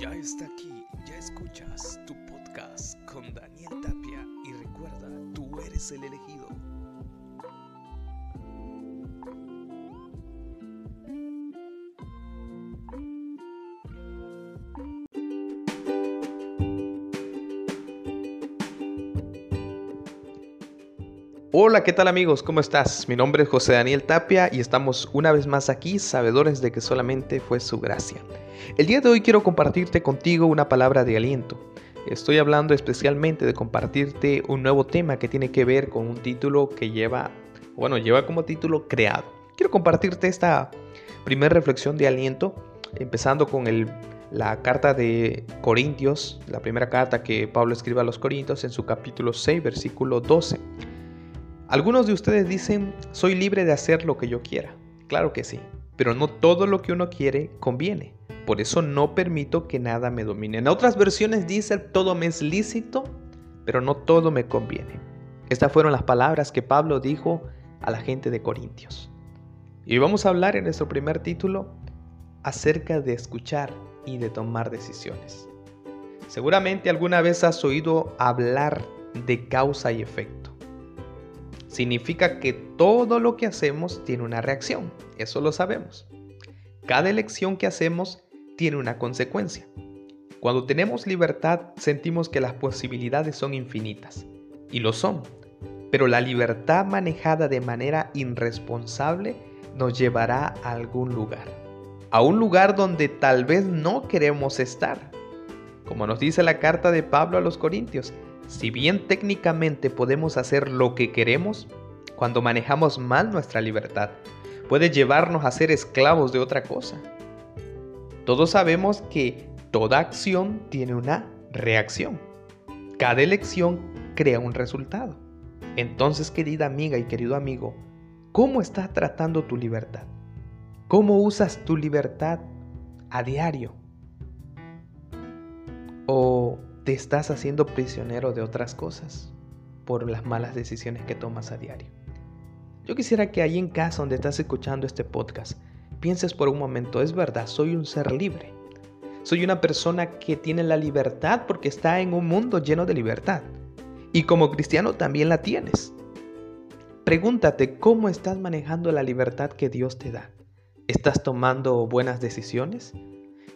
Ya está aquí, ya escuchas tu podcast con Daniel Tapia y recuerda, tú eres el elegido. Hola, ¿qué tal amigos? ¿Cómo estás? Mi nombre es José Daniel Tapia y estamos una vez más aquí, sabedores de que solamente fue su gracia. El día de hoy quiero compartirte contigo una palabra de aliento. Estoy hablando especialmente de compartirte un nuevo tema que tiene que ver con un título que lleva, bueno, lleva como título creado. Quiero compartirte esta primera reflexión de aliento, empezando con la carta de Corintios, la primera carta que Pablo escribe a los Corintios en su capítulo 6, versículo 12. Algunos de ustedes dicen, soy libre de hacer lo que yo quiera. Claro que sí, pero no todo lo que uno quiere conviene. Por eso no permito que nada me domine. En otras versiones dice, todo me es lícito, pero no todo me conviene. Estas fueron las palabras que Pablo dijo a la gente de Corintios. Y vamos a hablar en nuestro primer título acerca de escuchar y de tomar decisiones. Seguramente alguna vez has oído hablar de causa y efecto significa que todo lo que hacemos tiene una reacción, eso lo sabemos. Cada elección que hacemos tiene una consecuencia. Cuando tenemos libertad sentimos que las posibilidades son infinitas, y lo son, pero la libertad manejada de manera irresponsable nos llevará a algún lugar, a un lugar donde tal vez no queremos estar. Como nos dice la carta de Pablo a los Corintios, si bien técnicamente podemos hacer lo que queremos, cuando manejamos mal nuestra libertad, puede llevarnos a ser esclavos de otra cosa. Todos sabemos que toda acción tiene una reacción. Cada elección crea un resultado. Entonces, querida amiga y querido amigo, ¿cómo estás tratando tu libertad? ¿Cómo usas tu libertad a diario? Estás haciendo prisionero de otras cosas por las malas decisiones que tomas a diario. Yo quisiera que ahí en casa donde estás escuchando este podcast, pienses por un momento, es verdad, soy un ser libre. Soy una persona que tiene la libertad porque está en un mundo lleno de libertad. Y como cristiano también la tienes. Pregúntate cómo estás manejando la libertad que Dios te da. ¿Estás tomando buenas decisiones?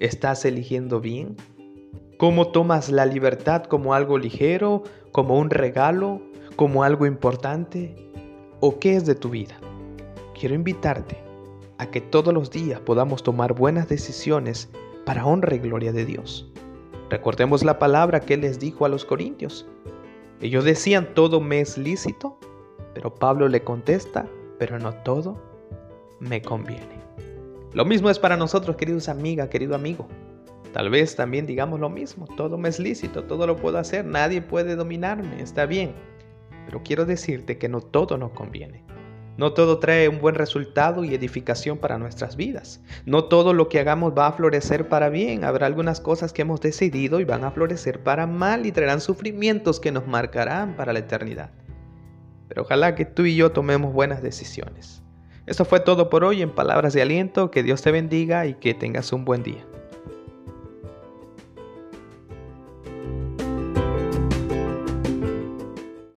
¿Estás eligiendo bien? ¿Cómo tomas la libertad como algo ligero, como un regalo, como algo importante? ¿O qué es de tu vida? Quiero invitarte a que todos los días podamos tomar buenas decisiones para honra y gloria de Dios. Recordemos la palabra que les dijo a los corintios. Ellos decían todo me es lícito, pero Pablo le contesta, pero no todo me conviene. Lo mismo es para nosotros, queridos amigas, querido amigo. Tal vez también digamos lo mismo, todo me es lícito, todo lo puedo hacer, nadie puede dominarme, está bien. Pero quiero decirte que no todo nos conviene. No todo trae un buen resultado y edificación para nuestras vidas. No todo lo que hagamos va a florecer para bien. Habrá algunas cosas que hemos decidido y van a florecer para mal y traerán sufrimientos que nos marcarán para la eternidad. Pero ojalá que tú y yo tomemos buenas decisiones. Esto fue todo por hoy en palabras de aliento. Que Dios te bendiga y que tengas un buen día.